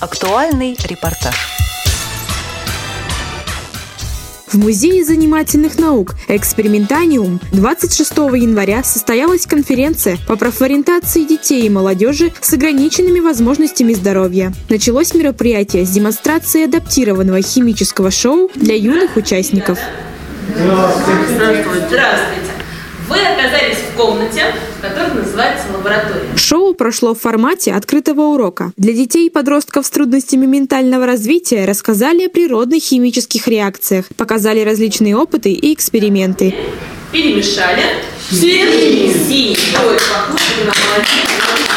Актуальный репортаж. В Музее занимательных наук «Экспериментаниум» 26 января состоялась конференция по профориентации детей и молодежи с ограниченными возможностями здоровья. Началось мероприятие с демонстрацией адаптированного химического шоу для юных участников. Здравствуйте. Здравствуйте. Вы оказались в комнате, которая называется лаборатория. Шоу прошло в формате открытого урока. Для детей и подростков с трудностями ментального развития рассказали о природных химических реакциях, показали различные опыты и эксперименты. Перемешали. Синий. Синий. Ой, похлопали на молодец.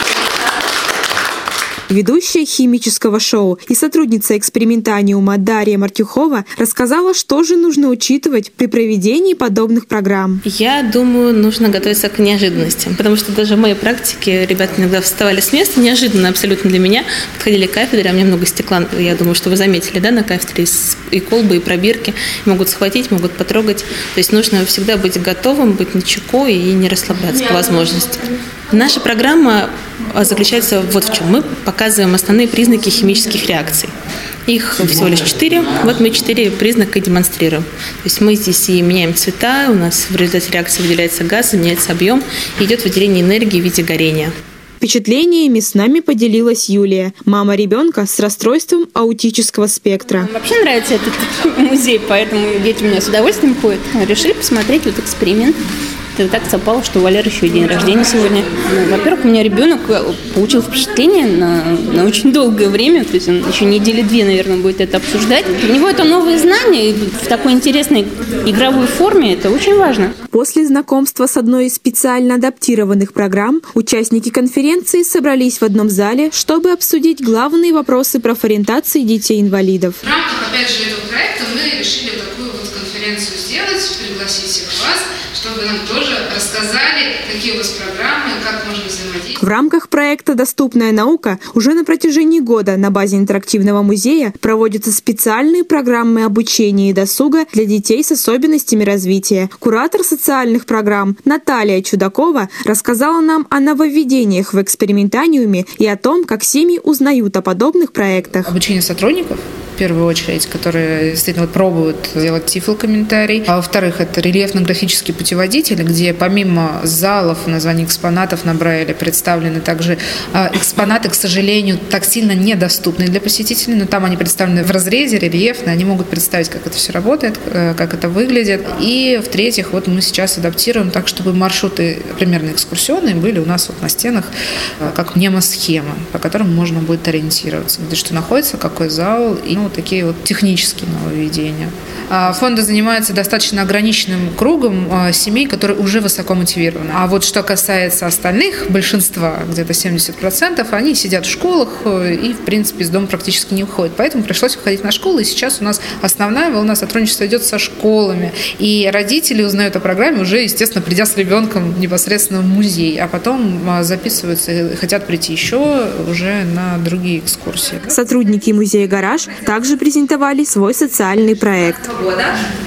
Ведущая химического шоу и сотрудница экспериментаниума Дарья Мартюхова рассказала, что же нужно учитывать при проведении подобных программ. Я думаю, нужно готовиться к неожиданностям, потому что даже в моей практике ребята иногда вставали с места, неожиданно абсолютно для меня, подходили к кафедре, а у меня много стекла, я думаю, что вы заметили, да, на кафедре и колбы, и пробирки, могут схватить, могут потрогать. То есть нужно всегда быть готовым, быть начеку и не расслабляться по возможности. Наша программа а, заключается вот в чем. Мы показываем основные признаки химических реакций. Их всего лишь четыре. Вот мы четыре признака демонстрируем. То есть мы здесь и меняем цвета, у нас в результате реакции выделяется газ, меняется объем, и идет выделение энергии в виде горения. Впечатлениями с нами поделилась Юлия, мама ребенка с расстройством аутического спектра. Вообще нравится этот музей, поэтому дети у меня с удовольствием ходят. Решили посмотреть вот эксперимент. Это так совпало, что у Валеры еще день рождения сегодня. Ну, во-первых, у меня ребенок э, получил впечатление на, на очень долгое время, то есть он еще недели две, наверное, будет это обсуждать. Для него это новые знания, и в такой интересной игровой форме это очень важно. После знакомства с одной из специально адаптированных программ участники конференции собрались в одном зале, чтобы обсудить главные вопросы профориентации детей-инвалидов. В рамках, опять же, этого проекта мы решили такую вот конференцию сделать, пригласить всех вас – чтобы нам тоже рассказали, какие у вас программы, как можно взаимодействовать. В рамках проекта «Доступная наука» уже на протяжении года на базе интерактивного музея проводятся специальные программы обучения и досуга для детей с особенностями развития. Куратор социальных программ Наталья Чудакова рассказала нам о нововведениях в экспериментаниуме и о том, как семьи узнают о подобных проектах. Обучение сотрудников в первую очередь, которые действительно вот пробуют делать тифлокомментарий. А во-вторых, это рельефно-графический путеводитель, где помимо залов, названий экспонатов на Брайле представлены также а, экспонаты, к сожалению, так сильно недоступны для посетителей, но там они представлены в разрезе, рельефно, они могут представить, как это все работает, э, как это выглядит. И в-третьих, вот мы сейчас адаптируем так, чтобы маршруты примерно экскурсионные были у нас вот на стенах э, как мнемосхема, по которым можно будет ориентироваться, где что находится, какой зал, и ну, такие вот технические нововведения. А фонды занимаются достаточно ограниченным кругом а, семей, которые уже высоко мотивированы. А вот что касается остальных, большинства, где-то 70%, они сидят в школах э, и, в принципе, из дома практически не уходят. Поэтому пришлось выходить на школы, и сейчас у нас основная волна сотрудничества идет со школами. И родители узнают о программе уже, естественно, придя с ребенком непосредственно в музей, а потом а, записываются хотят прийти еще уже на другие экскурсии. Сотрудники музея «Гараж» также презентовали свой социальный проект.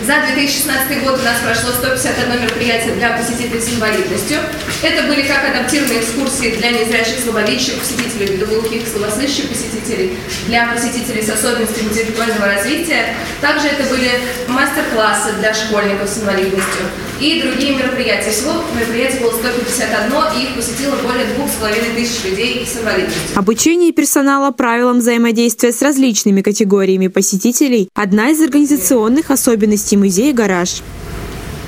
За 2016 год у нас прошло 151 мероприятие для посетителей с инвалидностью. Это были как адаптированные экскурсии для незрячих, слабовидящих посетителей, глухих, слабослышащих посетителей, для посетителей с особенностями интеллектуального развития. Также это были мастер-классы для школьников с инвалидностью и другие мероприятия. Всего мероприятий было 151, и их посетило более двух с половиной тысяч людей с инвалидностью. Обучение персонала правилам взаимодействия с различными категориями посетителей – одна из организационных особенностей музея «Гараж».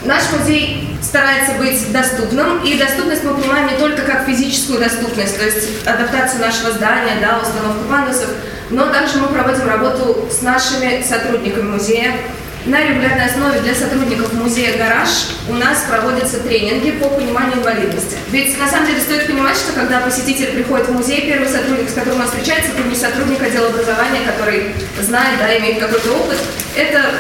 Наш музей старается быть доступным, и доступность мы понимаем не только как физическую доступность, то есть адаптацию нашего здания, да, установку пандусов, но также мы проводим работу с нашими сотрудниками музея, на регулярной основе для сотрудников музея «Гараж» у нас проводятся тренинги по пониманию инвалидности. Ведь на самом деле стоит понимать, что когда посетитель приходит в музей, первый сотрудник, с которым он встречается, это не сотрудник отдела образования, который знает, да, имеет какой-то опыт. Это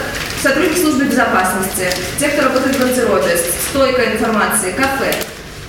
сотрудники службы безопасности, те, кто работает в гардеробе, стойка информации, кафе.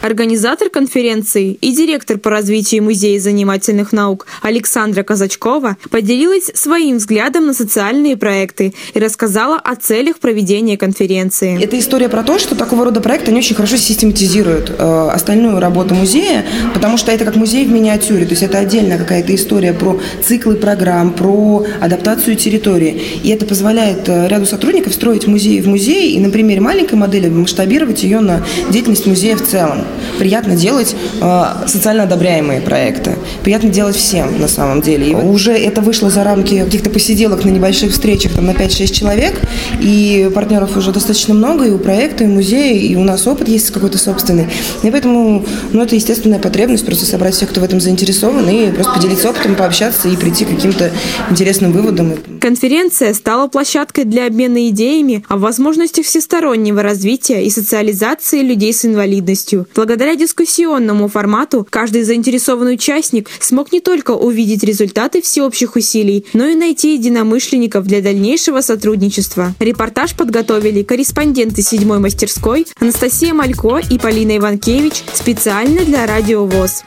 Организатор конференции и директор по развитию Музея занимательных наук Александра Казачкова поделилась своим взглядом на социальные проекты и рассказала о целях проведения конференции. Это история про то, что такого рода проекты не очень хорошо систематизируют э, остальную работу музея, потому что это как музей в миниатюре, то есть это отдельная какая-то история про циклы программ, про адаптацию территории. И это позволяет э, ряду сотрудников строить музей в музей и на примере маленькой модели масштабировать ее на деятельность музея в целом приятно делать э, социально одобряемые проекты. Приятно делать всем на самом деле. И уже это вышло за рамки каких-то посиделок на небольших встречах там, на 5-6 человек, и партнеров уже достаточно много, и у проекта, и у музея, и у нас опыт есть какой-то собственный. И поэтому ну, это естественная потребность просто собрать всех, кто в этом заинтересован, и просто поделиться опытом, пообщаться и прийти к каким-то интересным выводам. Конференция стала площадкой для обмена идеями о возможностях всестороннего развития и социализации людей с инвалидностью. Благодаря дискуссионному формату каждый заинтересованный участник смог не только увидеть результаты всеобщих усилий, но и найти единомышленников для дальнейшего сотрудничества. Репортаж подготовили корреспонденты седьмой мастерской Анастасия Малько и Полина Иванкевич специально для Радио ВОЗ.